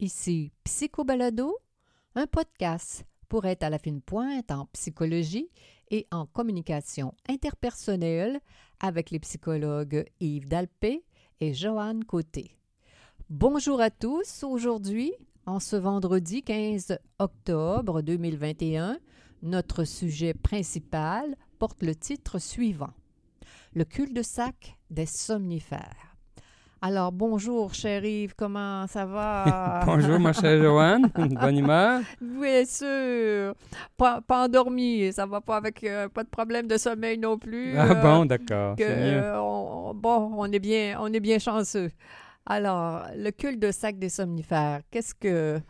Ici Psychobalado, un podcast pour être à la fine pointe en psychologie et en communication interpersonnelle avec les psychologues Yves Dalpé et Joanne Côté. Bonjour à tous. Aujourd'hui, en ce vendredi 15 octobre 2021, notre sujet principal porte le titre suivant Le cul-de-sac des somnifères. Alors, bonjour, cher Yves, comment ça va? bonjour, ma chère Joanne. Bonne humeur? Bien sûr. Pas, pas endormi, ça va pas avec euh, pas de problème de sommeil non plus. Ah euh, bon, d'accord. euh, on- bon, on est bien, on est bien chanceux. Alors, le cul de sac des somnifères, qu'est-ce que...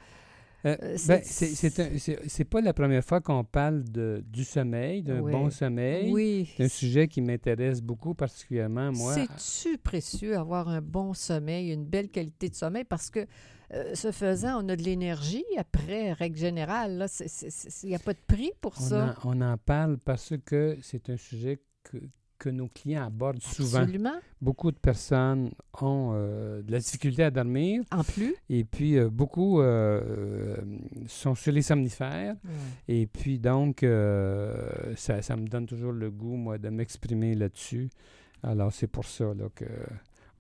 Euh, euh, ben, c'est- pas la première fois qu'on parle de, du sommeil, d'un Oui. bon sommeil. Oui. C'est un sujet qui m'intéresse beaucoup, particulièrement moi. C'est-tu précieux avoir un bon sommeil, une belle qualité de sommeil? Parce que, euh, ce faisant, on a de l'énergie après, règle générale. Il n'y a pas de prix pour On ça. en, on en parle parce que c'est un sujet que, nos clients abordent souvent. Absolument. Beaucoup de personnes ont euh, de la difficulté à dormir En plus. et puis euh, beaucoup euh, sont sur les somnifères. Et puis donc, ça, ça me donne toujours le goût, moi, de m'exprimer là-dessus. Alors, c'est pour ça là, que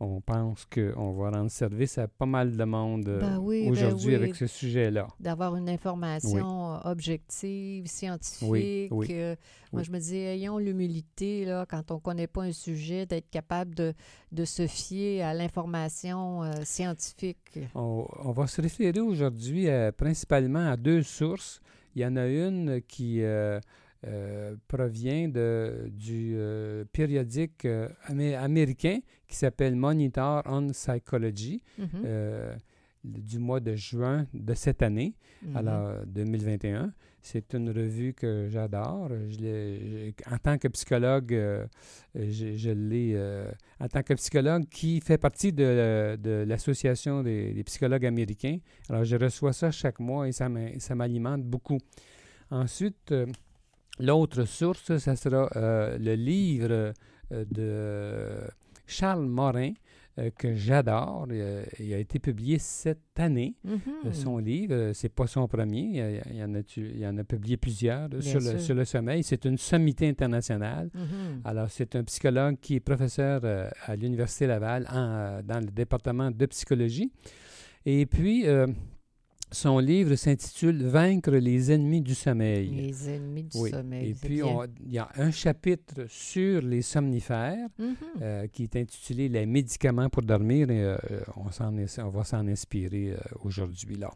on pense qu'on va rendre service à pas mal de monde euh, Ben oui, ben aujourd'hui oui. avec ce sujet-là. D'avoir une information euh, objective, scientifique. Euh, Moi, je me dis, ayons l'humilité, là, quand on ne connaît pas un sujet, d'être capable de, de se fier à l'information euh, scientifique. On, on va se référer aujourd'hui principalement à deux sources. Il y en a une qui euh, euh, provient de, du euh, périodique euh, amé- américain qui s'appelle Monitor on Psychology. Mhm. euh, du mois de juin de cette année, Mhm. alors 2021. C'est une revue que j'adore. En tant que psychologue, je, je l'ai. en tant que psychologue qui fait partie de, de l'Association des, des psychologues américains. Alors, je reçois ça chaque mois et ça m'alimente beaucoup. Ensuite, l'autre source, ça sera euh, le livre euh, de Charles Morin, euh, que j'adore. Il a été publié cette année. Mhm. Euh, Son livre, c'est pas son premier. Il y, en, a, tu- il y en a publié plusieurs sur le, sur le sommeil. C'est une sommité internationale. Mhm. Alors, c'est un psychologue qui est professeur à l'Université Laval en, dans le département de psychologie. Et puis, euh, son livre s'intitule Vaincre les ennemis du sommeil. Les ennemis du Oui. sommeil. Et puis, il y a un chapitre sur les somnifères Mhm. euh, qui est intitulé Les médicaments pour dormir et euh, on, on va s'en inspirer euh, aujourd'hui. là.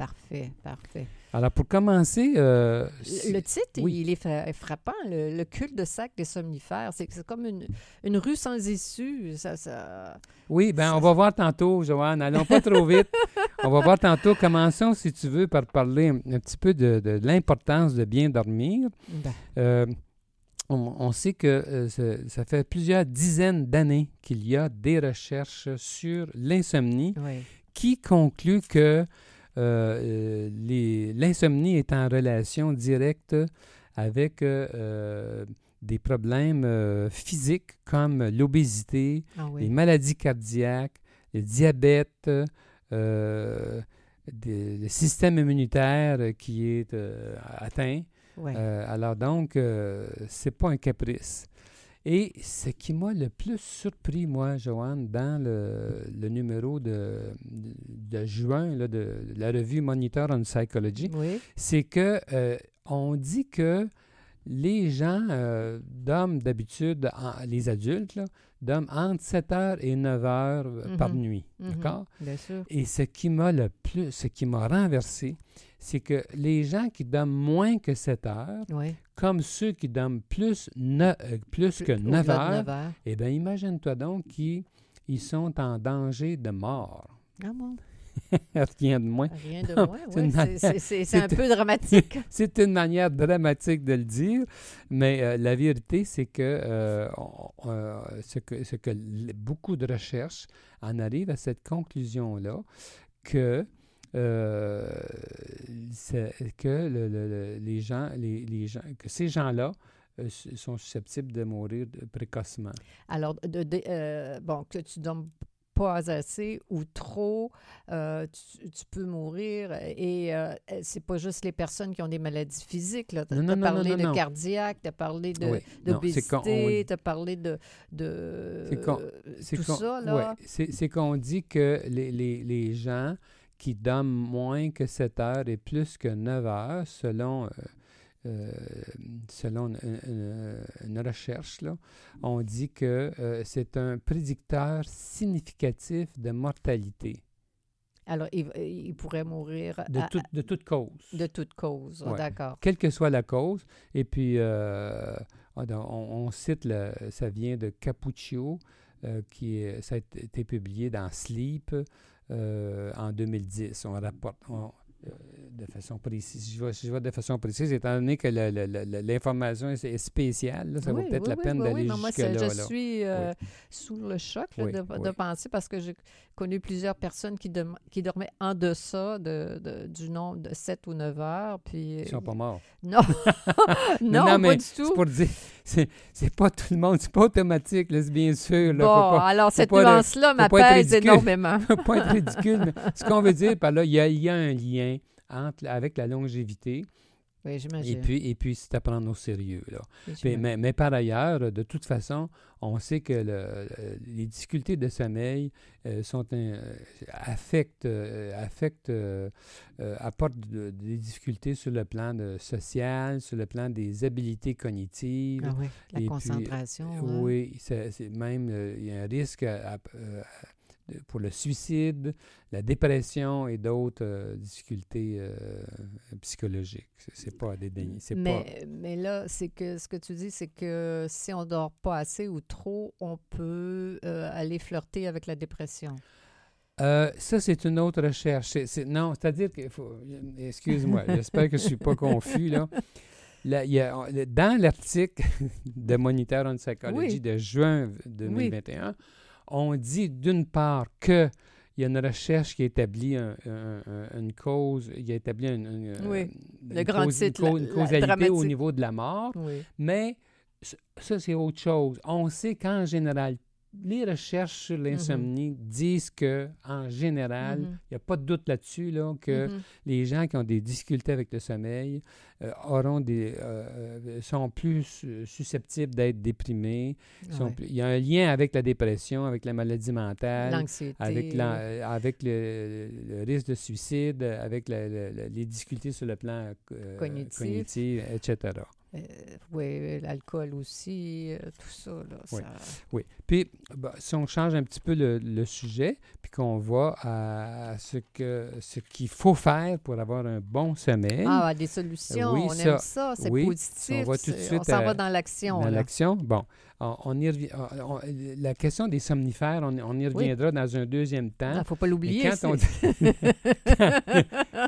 Parfait, parfait. Alors, pour commencer, euh, Le, titre, oui. il est fra- frappant, le, le culte de sac des somnifères. C'est comme une, une rue sans issue. Ça, ça... oui, ben ça- on va voir tantôt, Joanne. Allons pas trop vite. On va voir tantôt. Commençons, si tu veux, par parler un, un petit peu de, de l'importance de bien dormir. Ben, Euh, on, on sait que euh, ça, ça fait plusieurs dizaines d'années qu'il y a des recherches sur l'insomnie oui. qui conclut que l'insomnie est en relation directe avec euh, euh, des problèmes euh, physiques comme l'obésité, Ah les maladies cardiaques, le diabète, euh, des- le système immunitaire euh, qui est euh, atteint. Ouais. Euh, alors donc, euh, c'est pas un caprice. Et ce qui m'a le plus surpris, moi, Joanne, dans le, le numéro de, de juin là, de la revue Monitor on Psychology, oui. c'est que euh, on dit que les gens euh, dorment d'habitude, les adultes, dorment entre 7 heures et 9 heures euh, par Mhm. nuit. Mhm. D'accord? Bien sûr. Et ce qui m'a le plus, ce qui m'a renversé, c'est que les gens qui dorment moins que 7 heures, Oui. comme ceux qui dorment plus, ne- euh, plus que 9 Au-delà de heures, neuf heures. eh bien, imagine-toi donc qu'ils ils sont en danger de mort. Ah bon? Rien de moins. Rien de Non, moins. c'est un peu dramatique. C'est une manière dramatique de le dire, mais euh, la vérité, c'est que, euh, euh, ce que, ce que beaucoup de recherches en arrivent à cette conclusion-là, que, euh, c'est- que le- le- le- les gens, les, les gens, que ces gens-là euh, sont susceptibles de mourir précocement. Alors, de, de- euh, bon, que tu dormes pas assez ou trop, euh, tu, tu peux mourir. Et euh, c'est pas juste les personnes qui ont des maladies physiques. Tu as, Non, non, non, parlé non, de cardiaque, tu as parlé de, Oui. D'obésité, on- tu as parlé de, de tout ça. Là. ouais, c'est c'est qu'on dit que les, les, les gens qui dorment moins que 7 heures et plus que 9 heures, selon, euh, euh, selon une, une- une recherche, là, on dit que euh, c'est un prédicteur significatif de mortalité, Alors, il, il pourrait mourir de, à- de toute cause. de toute cause. Ouais. D'accord. quelle que soit la cause. Et puis, ah, on, on cite, le- ça vient de Capuccio, qui est- ça a été publié dans Sleep euh, en 2010. On rapporte on- euh, de façon précise. Je vais, je vais de façon précise, étant donné que l'information est, spéciale, là, ça Oui, vaut peut-être oui, la peine oui, d'aller jusque-là. je là. suis euh, sous le choc là, de, penser parce que j'ai connu plusieurs personnes qui, dormaient en deçà de, de- du nombre de 7 ou 9 heures. Puis, Ils sont pas morts. Non, non, non, pas du tout. C'est pour dire, c'est c'est pas tout le monde, c'est pas automatique, là, c'est bien sûr. Là, bon, pas, alors cette nuance-là m'apaise énormément. faut pas être ridicule, mais ce qu'on veut dire par là, il y y a un lien entre, avec la longévité Oui, et puis, et puis c'est à prendre au sérieux. Là. Oui, Mais, par ailleurs, de toute façon, on sait que le- le- les difficultés de sommeil euh, sont un- euh, affectent, euh, affectent, apportent de- des difficultés sur le plan de social, sur le plan des habiletés cognitives. Ah oui, la et puis, concentration. hein. Oui, c'est c'est même, il y a un risque à- pour le suicide, la dépression et d'autres euh, difficultés euh, psychologiques. C'est- pas à dédaigner. Pas... Mais, là, c'est que ce que tu dis, c'est que si on dort pas assez ou trop, on peut euh, aller flirter avec la dépression. Euh, ça, c'est une autre recherche. Non, c'est-à-dire qu'il faut. Excuse-moi, j'espère que je ne suis pas confus, là. Là, il y a- on- dans l'article de Monitor on Psychology Oui. de juin 2021, on dit d'une part que il y a une recherche qui établit un- un- un- une cause, il a établi une, une- Oui, le grand cause- titre, la- une causalité au niveau de la mort, Oui. mais ça, c'est autre chose. On sait qu'en général, les recherches sur l'insomnie disent que, en général, il Mhm. n'y a pas de doute là-dessus, là, que Mhm. les gens qui ont des difficultés avec le sommeil euh, auront des, euh, euh, sont plus susceptibles d'être déprimés. sont Ouais. plus- il y a un lien avec la dépression, avec la maladie mentale, avec, euh, avec le, le risque de suicide, avec la- la- la- les difficultés sur le plan euh, Cognitif. cognitif, etc. Euh, oui, l'alcool aussi, euh, tout ça. Là, Oui. ça- Oui. Puis, bah, si on change un petit peu le, le sujet, puis qu'on va à ce que ce qu'il faut faire pour avoir un bon sommeil Ah, des solutions, Oui, on ça- aime ça, c'est oui, positif. on va tout de suite on s'en va dans l'action. dans l'action, bon, on, on y on- la question des somnifères, on, y reviendra dans un deuxième temps. Il ne faut pas l'oublier. Quand on, dit,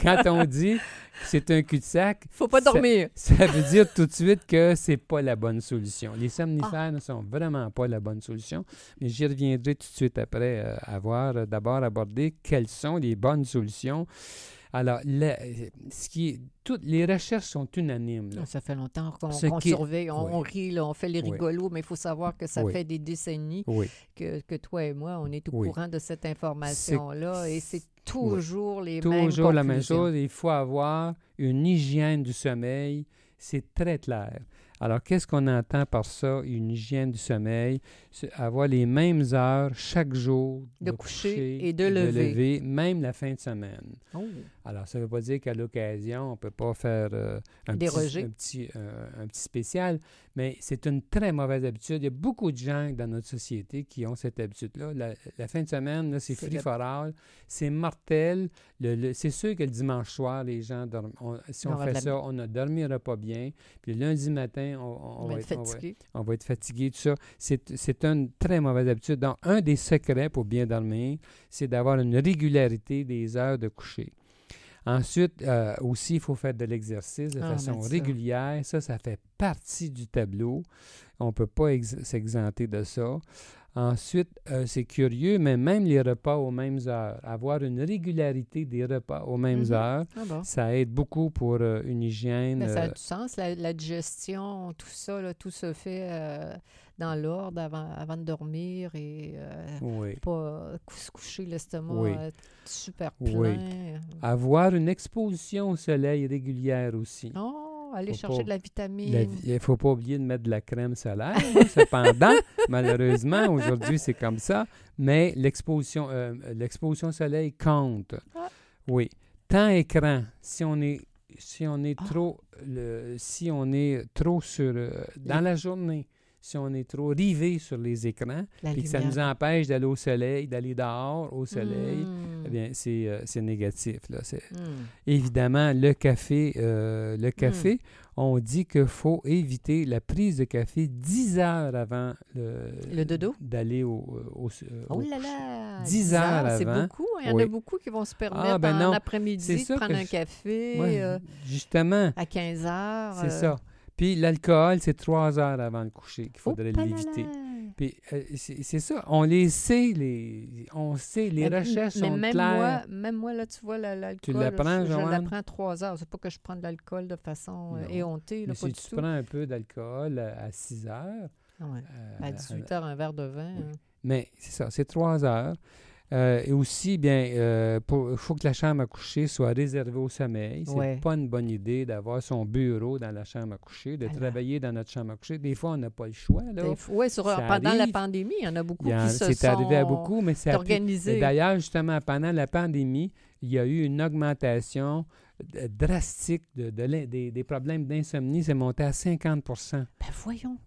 quand on dit que c'est un cul-de-sac, faut pas ça- dormir. ça veut dire tout de suite que c'est pas la bonne solution. Les somnifères ne sont vraiment pas la bonne solution, mais j'y reviendrai tout de suite après euh, à voir euh, d'abord aborder quelles sont les bonnes solutions. Alors, la- ce qui est, toutes les recherches sont unanimes. là. Ça fait longtemps qu'on qui- surveille, on, oui. on rit, là, on fait les Oui. rigolos, mais il faut savoir que ça Oui. fait des décennies que, que toi et moi, on est au courant de cette information-là et c'est toujours les mêmes toujours la même chose. Il faut avoir une hygiène du sommeil. C'est très clair. Alors, qu'est-ce qu'on entend par ça, une hygiène du sommeil? Avoir les mêmes heures chaque jour De coucher et de lever. lever, même la fin de semaine. Oh. Alors, ça ne veut pas dire qu'à l'occasion, on ne peut pas faire euh, un, petit, Déroger. un, petit, euh, un petit spécial, mais c'est une très mauvaise habitude. Il y a beaucoup de gens dans notre société qui ont cette habitude-là. La, la fin de semaine, c'est free for all, c'est mortel. Le- le- c'est sûr que le dimanche soir, les gens dorment. on- si On fait ça, on ne dormira pas bien. Puis le lundi matin, on, va va être va- fatigué. on va être fatigué, tout ça. C'est, c'est une très mauvaise habitude. Donc, un des secrets pour bien dormir, c'est d'avoir une régularité des heures de coucher. Ensuite, euh, aussi, il faut faire de l'exercice de Ah, façon ça. régulière. Ça, ça fait partie du tableau. On ne peut pas s'exenter de ça. Ensuite, euh, c'est curieux, mais même les repas aux mêmes heures, avoir une régularité des repas aux mêmes Mhm. heures, Ah ça aide beaucoup pour euh, une hygiène. Mais ça a euh, du sens, la, la digestion, tout ça, là, tout se fait euh, dans l'ordre avant, avant de dormir et oui. pas se coucher l'estomac Oui. super plein. Oui. Avoir une exposition au soleil régulière aussi. Oh, aller Faut chercher pas- de la vitamine. Il ne faut pas oublier de mettre de la crème solaire. hein, Cependant, malheureusement, aujourd'hui, c'est comme ça. Mais l'exposition euh, l'exposition au soleil compte. Ah. Oui. Temps écran, si on est si on est Ah. trop le, si on est trop sur euh, dans la journée, si on est trop rivé sur les écrans, puis que ça nous empêche d'aller au soleil, d'aller dehors au soleil, Mm. eh bien, c'est euh, c'est négatif. Là. C'est- Mm. Évidemment, le café, euh, Hmm. le café, on dit qu'il faut éviter la prise de café 10 heures avant le, Le dodo? d'aller au, au, euh, Oh au là coucher. là! 10 heures C'est beaucoup. hein. Il y en Oui. a beaucoup qui vont se permettre ben en après-midi de prendre un café Ouais, euh, justement, à 15 heures. c'est ça. Puis l'alcool, c'est 3 heures avant le coucher qu'il faudrait l'éviter. Puis euh, c'est ça, on les sait, les, on sait, les Mais- recherches mais sont même claires. Moi, même moi, là, tu vois, la- l'alcool, la prends, je, je la Joanne? prends trois heures. C'est pas que je prends de l'alcool de façon euh, éhontée, là, Mais pas si du tu tout. prends un peu d'alcool à, 6 heures, ouais. euh, À 18 heures, un verre de vin. Oui. hein. Mais c'est ça, c'est trois heures. Euh, et aussi, bien, euh, il faut que la chambre à coucher soit réservée au sommeil. C'est Ouais. pas une bonne idée d'avoir son bureau dans la chambre à coucher, de Alors. travailler dans notre chambre à coucher. Des fois, on n'a pas le choix. Là. Oui, pendant la pandémie, il y en a beaucoup en- qui se C'est sont arrivé à beaucoup, mais c'est. Et D'ailleurs, justement, pendant la pandémie, il y a eu une augmentation drastique de, de l'in- des, des problèmes d'insomnie. C'est monté à 50 Ben voyons,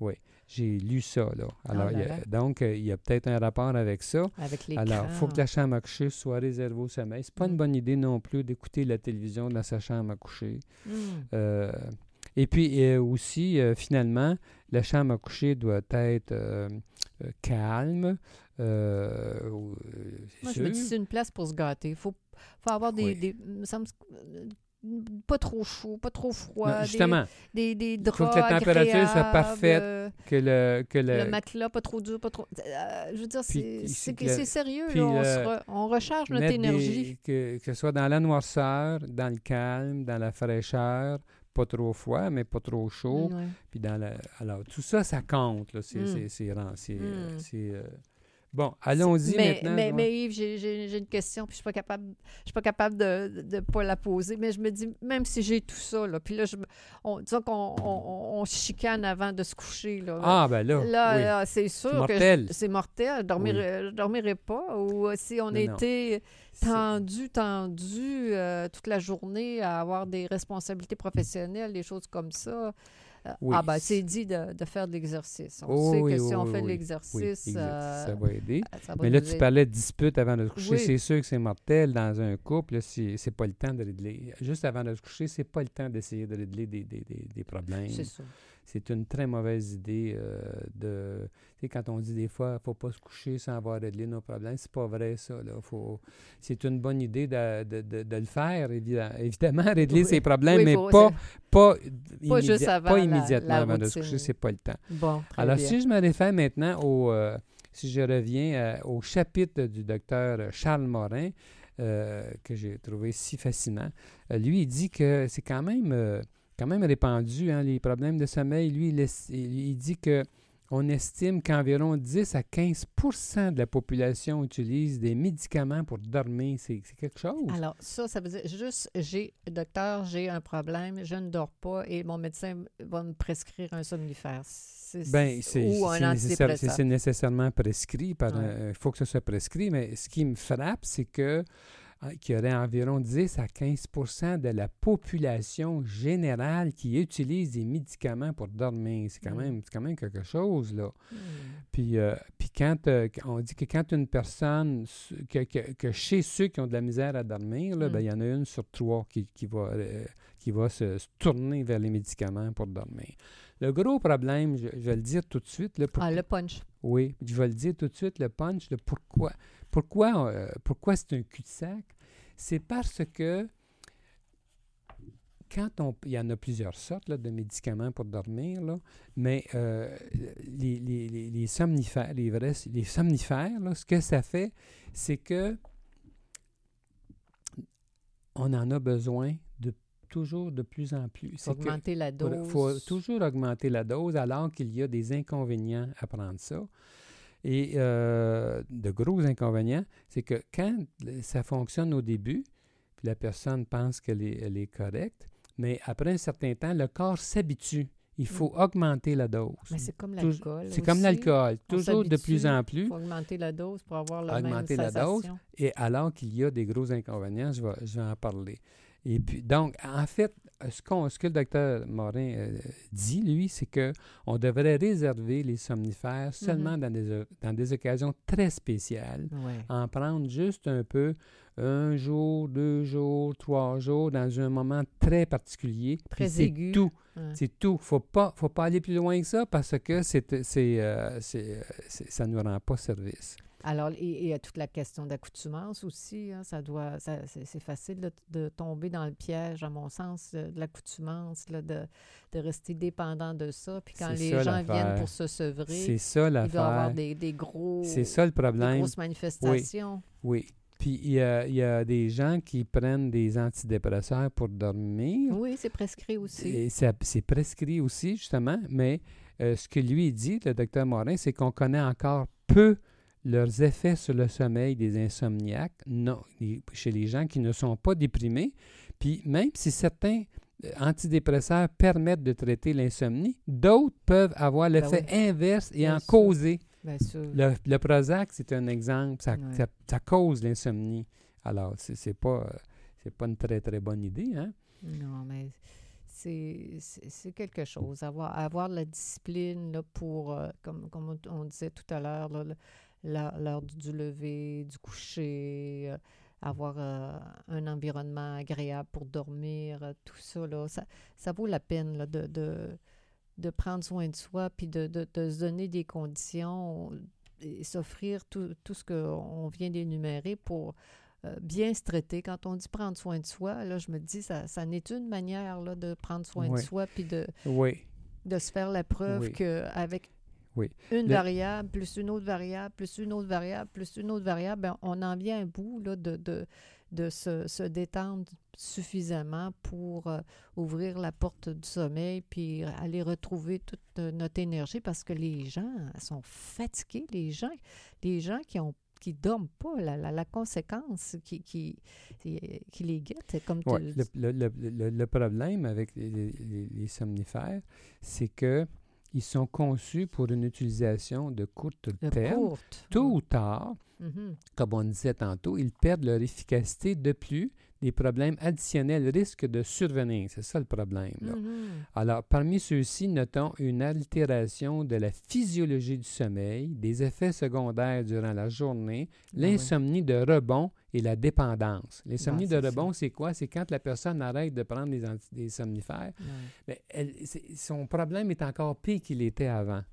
J'ai lu ça. Là. Alors, Oh là il y a- là. donc, euh, il y a peut-être un rapport avec ça. avec les Alors, il faut que la chambre à coucher soit réservée au sommeil. C'est pas Mm. une bonne idée non plus d'écouter la télévision dans sa chambre à coucher. Hmm. Euh, et puis euh, aussi, euh, finalement, la chambre à coucher doit être euh, calme. Moi, je me dis, c'est une place pour se gâter. Il faut, faut avoir des. Oui. des- pas trop chaud, pas trop froid. Non, justement, Des, des, faut que draps la température soit parfaite, euh, que le... Que le, le matelas, pas trop dur, pas trop. Euh, je veux dire, c'est- sérieux. puis là, on, le- se re- on recharge notre énergie. des- que, que ce soit dans la noirceur, dans le calme, dans la fraîcheur, pas trop froid, mais pas trop chaud. Ouais. Puis dans la, alors, tout ça, ça compte. Là. C'est, Bon, allons-y mais, maintenant. Mais, mais Yves, j'ai- une question, puis je suis pas capable, je suis pas capable de ne pas la poser. Mais je me dis, même si j'ai tout ça, là, puis là, je, on, disons qu'on on, chicane avant de se coucher. Là, Ah, ben là, Là, oui. là, c'est sûr que mortel. je- c'est mortel. Je dormirais, je dormirais pas. Ou euh, si on était tendu, tendu euh, toute la journée à avoir des responsabilités professionnelles, des choses comme ça. Euh, Oui. Ah, ben, c'est dit de, de faire de l'exercice. On Oh, sait oui, que si on fait de l'exercice, euh, ça va aider. ça va Mais là, tu parlais de dispute avant de se coucher. C'est sûr que c'est mortel dans un couple. C'est, pas le temps de régler. Juste avant de se coucher, c'est pas le temps d'essayer de régler des, des, des, des problèmes. C'est ça. C'est une très mauvaise idée euh, de. Tu sais, quand on dit des fois, faut pas se coucher sans avoir réglé nos problèmes, c'est pas vrai, ça. Là. Faut... C'est une bonne idée de, de, de, de le faire, évidemment, évidemment régler Oui. ses problèmes, Oui, mais faut- pas, pas, Pas juste avant pas immédiatement la avant de se coucher, c'est pas le temps. Bon, très Alors, bien. si je me réfère maintenant au. euh, si je reviens euh, au chapitre du docteur Charles Morin, euh, que j'ai trouvé si fascinant, lui, il dit que c'est quand même, quand même répandu, hein, les problèmes de sommeil. Lui, il- il dit que. On estime qu'environ 10 à 15% de la population utilise des médicaments pour dormir. C'est quelque chose? Alors, ça, ça veut dire juste, j'ai, docteur, j'ai un problème, je ne dors pas et mon médecin va me prescrire un somnifère. C'est- Ben, c'est nécessairement prescrit. par Ouais. un- Il faut que ce soit prescrit, mais ce qui me frappe, c'est que hein, qu'il y aurait environ 10 à 15% de la population générale qui utilise des médicaments pour dormir. C'est quand, Mm. même, quand même quelque chose, là. Hmm. Puis, euh, puis quand euh, on dit que quand une personne, que, que- que chez ceux qui ont de la misère à dormir, là, Mm. ben, il y en a une sur trois qui, qui va, euh, qui va se, se tourner vers les médicaments pour dormir. Le gros problème, je, je vais le dire tout de suite, là, pour- Ah, le punch. oui, je vais le dire tout de suite, le punch, le pourquoi? Pourquoi, euh, pourquoi c'est un cul-de-sac? C'est parce que quand on, il y en a plusieurs sortes là, de médicaments pour dormir, là, mais euh, les, les, les, les somnifères, les vrais, les somnifères, là, ce que ça fait, c'est que on en a besoin de toujours de plus en plus. Que- augmenter la dose. faut toujours augmenter la dose alors qu'il y a des inconvénients à prendre ça. Et euh, de gros inconvénients, c'est que quand ça fonctionne au début, puis la personne pense qu'elle est, elle est correcte, mais après un certain temps, le corps s'habitue. Il faut augmenter la dose. Mais c'est comme l'alcool. C'est comme l'alcool, toujours de plus en Il plus. faut augmenter la dose pour avoir la Augmenter même la dose. sensation. Et alors qu'il y a des gros inconvénients, je vais, je vais en parler. Et puis, donc, en fait, ce, qu'on- ce que le docteur Morin euh, dit, lui, c'est que on devrait réserver les somnifères seulement dans, des, dans des occasions très spéciales. Ouais. En prendre juste un peu, un jour, deux jours, trois jours, dans un moment très particulier. Très c'est aigu. tout. Ouais. C'est tout. Faut pas, faut pas aller plus loin que ça parce que c'est, c'est, euh, c'est, euh, c'est- ça ne nous rend pas service. Alors, et et il y a toute la question d'accoutumance aussi. hein, ça doit, ça- c'est facile de, de tomber dans le piège, à mon sens, euh, de l'accoutumance, de, de rester dépendant de ça. Puis quand les ça, gens viennent pour se sevrer, C'est ça il doit y avoir des, des gros, C'est ça le des problème. grosses manifestations. Oui. Puis il y a, il y a des gens qui prennent des antidépresseurs pour dormir. Oui, c'est prescrit aussi. C'est prescrit aussi, justement, mais euh, ce que lui dit, le docteur Morin, c'est qu'on connaît encore peu leurs effets sur le sommeil des insomniaques non, chez les gens qui ne sont pas déprimés. Puis même si certains euh, antidépresseurs permettent de traiter l'insomnie, d'autres peuvent avoir Ben l'effet inverse et Bien en sûr. causer. Bien sûr. Le, le Prozac, c'est un exemple. Ça, Ouais. ça- ça cause l'insomnie. Alors, c'est c'est pas, euh, c'est pas une très, très bonne idée. Hein? Non, mais c'est c'est- c'est quelque chose. Avoir, avoir la discipline là, pour, euh, comme, comme on- disait tout à l'heure, là, le- la- l'heure du, lever, du coucher, euh, avoir euh, un environnement agréable pour dormir, euh, tout ça, là, ça, ça vaut la peine là, de, de, de prendre soin de soi, puis de, de, de se donner des conditions et s'offrir tout, tout ce qu'on vient d'énumérer pour bien se traiter. Quand on dit prendre soin de soi, là, je me dis, ça, ça n'est une manière là, de prendre soin Oui. de soi, puis de, Oui. de se faire la preuve Oui. qu'avec Oui. une Le- variable, plus une autre variable, plus une autre variable, plus une autre variable, ben, on en vient à un bout là, de, de, de se, se détendre suffisamment pour euh, ouvrir la porte du sommeil puis aller retrouver toute euh, notre énergie parce que les gens sont fatigués, les gens, les gens qui ont qui dorment pas, la, la, la conséquence qui, qui, qui, les guette, comme Ouais, le le, le- le- le- le problème avec les, les- les somnifères, c'est que ils sont conçus pour une utilisation de courte de terme. courte. Tôt ou tard, Mhm. comme on disait tantôt, ils perdent leur efficacité. De plus, des problèmes additionnels risquent de survenir. C'est ça le problème. là. Mhm. Alors, parmi ceux-ci, notons une altération de la physiologie du sommeil, des effets secondaires durant la journée, oui. l'insomnie de rebond et la dépendance. L'insomnie Ben, de rebond, c'est quoi? C'est quand la personne arrête de prendre des, somnifères, elle- c'est- son problème est encore pire qu'il était avant.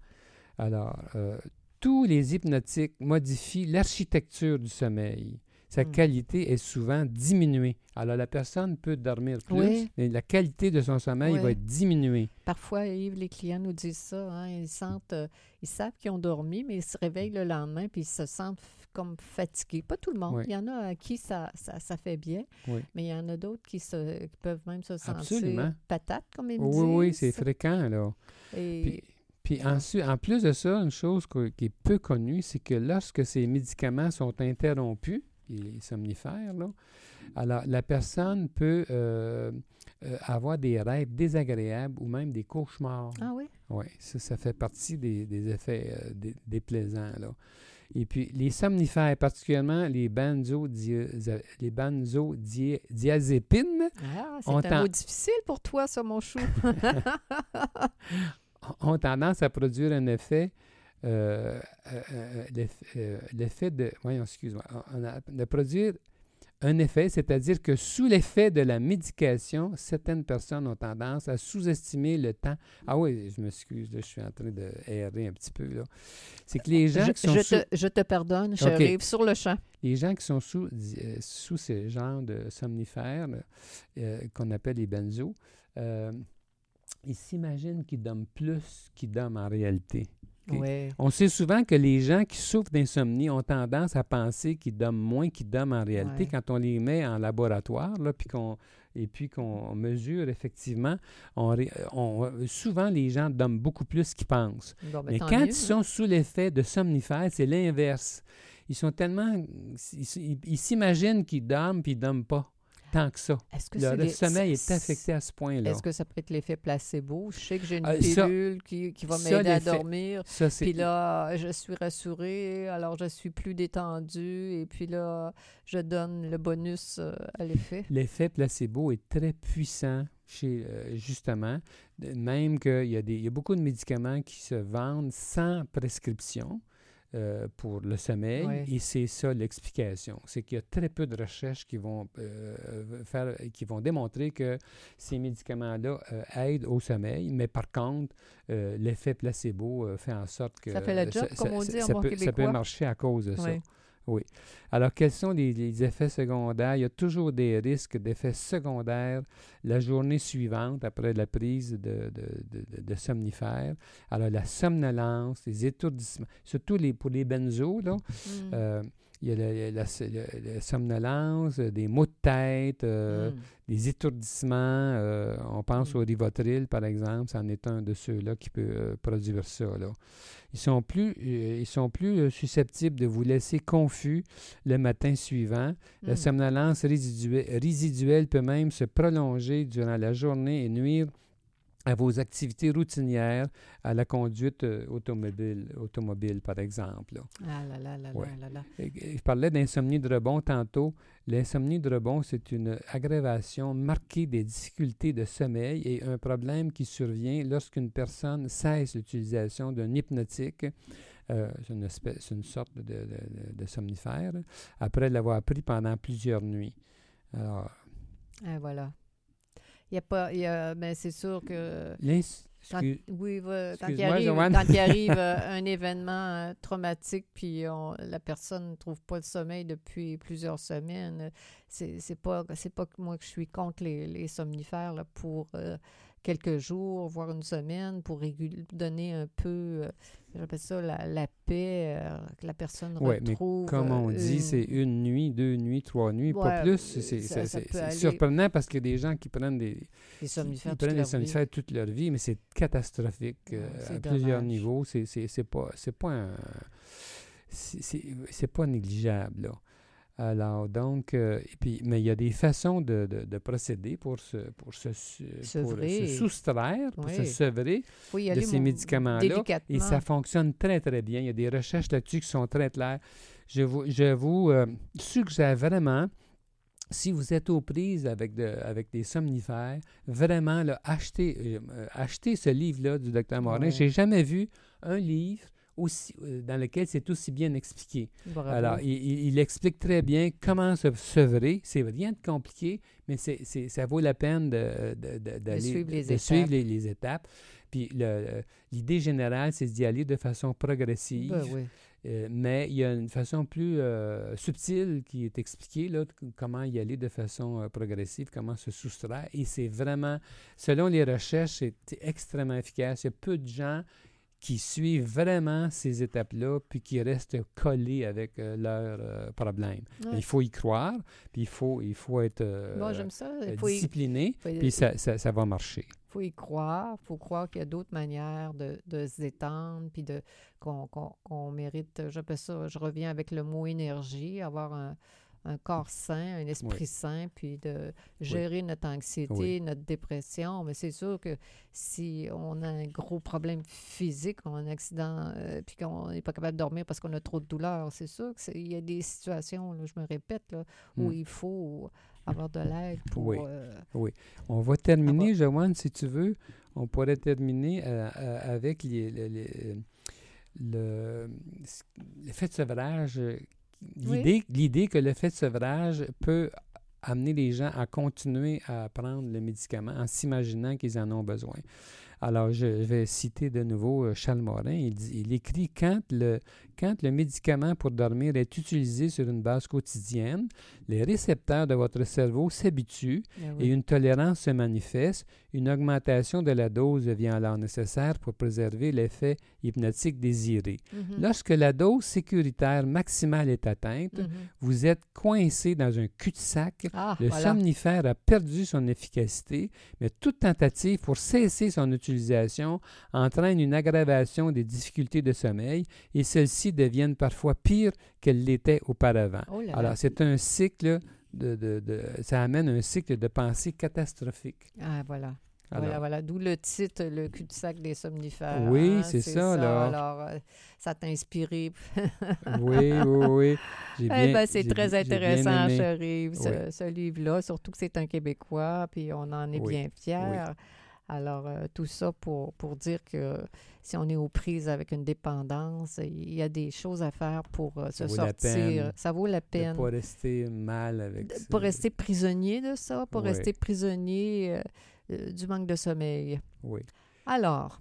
Alors, euh, tous les hypnotiques modifient l'architecture du sommeil. Sa Hmm. qualité est souvent diminuée. Alors, la personne peut dormir plus, Oui. mais la qualité de son sommeil Oui. va être diminuée. Parfois, Yves, les clients nous disent ça. hein, ils sentent, euh, ils savent qu'ils ont dormi, mais ils se réveillent le lendemain puis ils se sentent comme fatigués. Pas tout le monde. Oui. Il y en a à qui ça, ça, ça fait bien, mais il y en a d'autres qui, se, qui peuvent même se sentir Absolument. patates, comme ils me Oui, disent. oui, c'est fréquent, là. Et, Puis, puis ensuite, en plus de ça, une chose qui est peu connue, c'est que lorsque ces médicaments sont interrompus, les somnifères, là, alors la personne peut euh, euh, avoir des rêves désagréables ou même des cauchemars. ah oui? Oui, ça, ça fait partie des, des effets euh, dé- déplaisants. Là. Et puis, les somnifères, particulièrement les benzodiazépines, les benzodiazépines, Ah, c'est un mot difficile pour toi, ça, mon chou. ont tendance à produire un effet, euh, euh, euh, euh, l'effet de, voyons, excuse-moi, on a- de produire un effet, c'est-à-dire que sous l'effet de la médication, certaines personnes ont tendance à sous-estimer le temps. Ah oui, je m'excuse, je suis en train de errer un petit peu. là. C'est que les gens je, qui sont je sous... te, je te pardonne, j'arrive sur le champ. Les gens qui sont sous, euh, sous ce genre de somnifères euh, qu'on appelle les benzos, euh, ils s'imaginent qu'ils dorment plus qu'ils dorment en réalité. On sait souvent que les gens qui souffrent d'insomnie ont tendance à penser qu'ils dorment moins qu'ils dorment en réalité Ouais. quand on les met en laboratoire, là, puis qu'on et puis qu'on mesure effectivement, on, ré- on- souvent les gens dorment beaucoup plus qu'ils pensent. Bon, ben, Mais quand mieux, ils sont sous l'effet de somnifères, c'est l'inverse. Ils sont tellement. Ils s'imaginent qu'ils dorment puis ils dorment pas tant que ça. Est-ce que Le, c'est le les- sommeil est affecté à ce point-là. Est-ce que ça peut être l'effet placebo? Je sais que j'ai une ça- pilule qui, qui va m'aider à dormir. Ça. Puis là, je suis rassurée, alors je suis plus détendue. Et puis là, je donne le bonus euh, à l'effet. L'effet placebo est très puissant chez euh, justement, même qu'il y, a des- il y a beaucoup de médicaments qui se vendent sans prescription euh, pour le sommeil, Ouais. et c'est ça l'explication. C'est qu'il y a très peu de recherches qui vont euh, faire, qui vont démontrer que ces médicaments-là euh, aident au sommeil, mais par contre, l'effet placebo fait en sorte que Ça fait le job, comme on dit en ça peut, ça peut québécois. marcher à cause de ça. Oui. Alors, quels sont les, les effets secondaires? Il y a toujours des risques d'effets secondaires la journée suivante après la prise de, de, de- de- de somnifères. Alors, la somnolence, les étourdissements, surtout les, pour les benzos, là, Mm. euh, il y a la, la- la- la somnolence, euh, des maux de tête, euh, Mm. des étourdissements. euh, on pense Mm. au Rivotril, par exemple, c'en est un de ceux-là qui peut euh, produire ça. Là. Ils sont plus, ils sont plus susceptibles de vous laisser confus le matin suivant. La Mm. somnolence résidue- résiduelle peut même se prolonger durant la journée et nuire à vos activités routinières, à la conduite euh, automobile, automobile, par exemple. là. Ah là là là Ouais. là là là. Et- et Je parlais d'insomnie de rebond tantôt. L'insomnie de rebond, c'est une aggravation marquée des difficultés de sommeil et un problème qui survient lorsqu'une personne cesse l'utilisation d'un hypnotique. euh, c'est une, espèce- c'est une sorte de, de- de- de somnifère, après l'avoir pris pendant plusieurs nuits. Alors, Ah, voilà. Il y a pas. Y a, ben, c'est sûr que. Quand, oui, va- quand, il arrive, quand il arrive un événement euh, traumatique, puis on- la personne ne trouve pas le sommeil depuis plusieurs semaines, c'est c'est pas c'est pas que moi que je suis contre les, les somnifères là, pour euh, quelques jours, voire une semaine, pour régul- donner un peu, euh, j'appelle ça la, la paix, euh, que la personne Ouais, mais retrouve. Comme on euh, dit, une- c'est une nuit, deux nuits, trois nuits, pas plus. euh, C'est surprenant parce qu'il y a des gens qui prennent des, les somnifères toute prennent leur vie. somnifères toute leur vie, mais c'est catastrophique euh, à plusieurs niveaux. C'est pas, pas un- c'est- pas négligeable. Là. Alors, donc, euh, et puis, mais il y a des façons de, de- de procéder pour se, pour se, pour se soustraire, pour se Oui. sevrer de ces médicaments-là. Et ça fonctionne très, très bien. Il y a des recherches là-dessus qui sont très claires. Je vous, je vous euh, suggère vraiment, si vous êtes aux prises avec, de- avec des somnifères, vraiment, là, achetez, euh, euh, achetez ce livre-là du docteur Morin. Ouais. J'ai jamais vu un livre aussi, euh, dans lequel c'est aussi bien expliqué. Bravo. Alors, il, explique très bien comment se sevrer. C'est rien de compliqué, mais c'est, c'est- ça vaut la peine de, de- de- suivre les étapes. suivre les, les étapes. Puis le- l'idée générale, c'est d'y aller de façon progressive. Ben oui. Euh, mais il y a une façon plus euh, subtile qui est expliquée, là, comment y aller de façon euh, progressive, comment se soustraire. Et c'est vraiment, selon les recherches, c'est extrêmement efficace. Il y a peu de gens qui suivent vraiment ces étapes-là, puis qui restent collés avec euh, leurs euh, problèmes. Ouais. Il faut y croire, puis il faut, il faut être euh, ça. Il faut discipliné, y- puis ça, ça, ça va marcher. faut y croire. Il faut croire qu'il y a d'autres manières de, de se détendre, puis de, qu'on, qu'on- qu'on mérite. J'appelle ça, je reviens avec le mot énergie, avoir un, un corps sain, un esprit sain, puis de gérer notre anxiété, Oui. notre dépression. Mais c'est sûr que si on a un gros problème physique, on a un accident, euh, puis qu'on n'est pas capable de dormir parce qu'on a trop de douleur, c'est sûr qu'il y a des situations, là, je me répète, là, où Mm. il faut avoir de l'aide pour... Oui. euh, On va terminer, Joanne, si tu veux. On pourrait terminer euh, avec les- les- les- le- l'effet de sevrage l'idée l'idée que le fait de sevrage peut amener les gens à continuer à prendre le médicament en s'imaginant qu'ils en ont besoin. Alors, je vais citer de nouveau euh, Charles Morin. Il, il écrit quand le, quand le médicament pour dormir est utilisé sur une base quotidienne, les récepteurs de votre cerveau s'habituent Ah et une tolérance se manifeste. Une augmentation de la dose devient alors nécessaire pour préserver l'effet hypnotique désiré. Mhm. Lorsque la dose sécuritaire maximale est atteinte, Mhm. vous êtes coincé dans un cul-de-sac Ah, le voilà. somnifère a perdu son efficacité, mais toute tentative pour cesser son utilisation entraîne une aggravation des difficultés de sommeil et deviennent parfois pires qu'elles l'étaient auparavant. Oh là. Alors, c'est un cycle de, de- de- ça amène un cycle de pensée catastrophique. Ah, voilà. Alors, Voilà, voilà. D'où le titre, le cul-de-sac des somnifères. Oui, hein, c'est ça, là. Alors, euh, ça t'a inspiré. oui, oui, oui. Eh ben, c'est très intéressant, chérie, ce, Oui. ce livre-là, surtout que c'est un Québécois, puis on en est Oui, bien fiers. Alors, euh, tout ça pour, pour dire que si on est aux prises avec une dépendance, il y a des choses à faire pour euh, se sortir. Ça vaut la peine. ne pas rester mal avec De- ça. Pas rester prisonnier de ça, pas Oui. rester prisonnier euh, du manque de sommeil. Oui. Alors, Alors,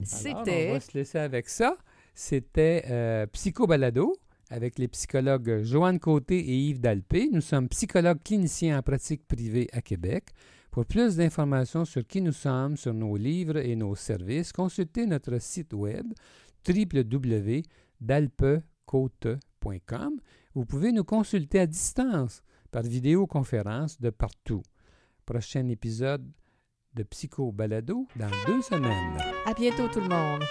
on c'était... va se laisser avec ça. C'était Psycho Balado avec les psychologues Joanne Côté et Yves Dalpé. Nous sommes psychologues cliniciens en pratique privée à Québec. Pour plus d'informations sur qui nous sommes, sur nos livres et nos services, consultez notre site web www.dalpecote.com. Vous pouvez nous consulter à distance par vidéoconférence de partout. Prochain épisode de Psycho Balado dans deux semaines. À bientôt tout le monde.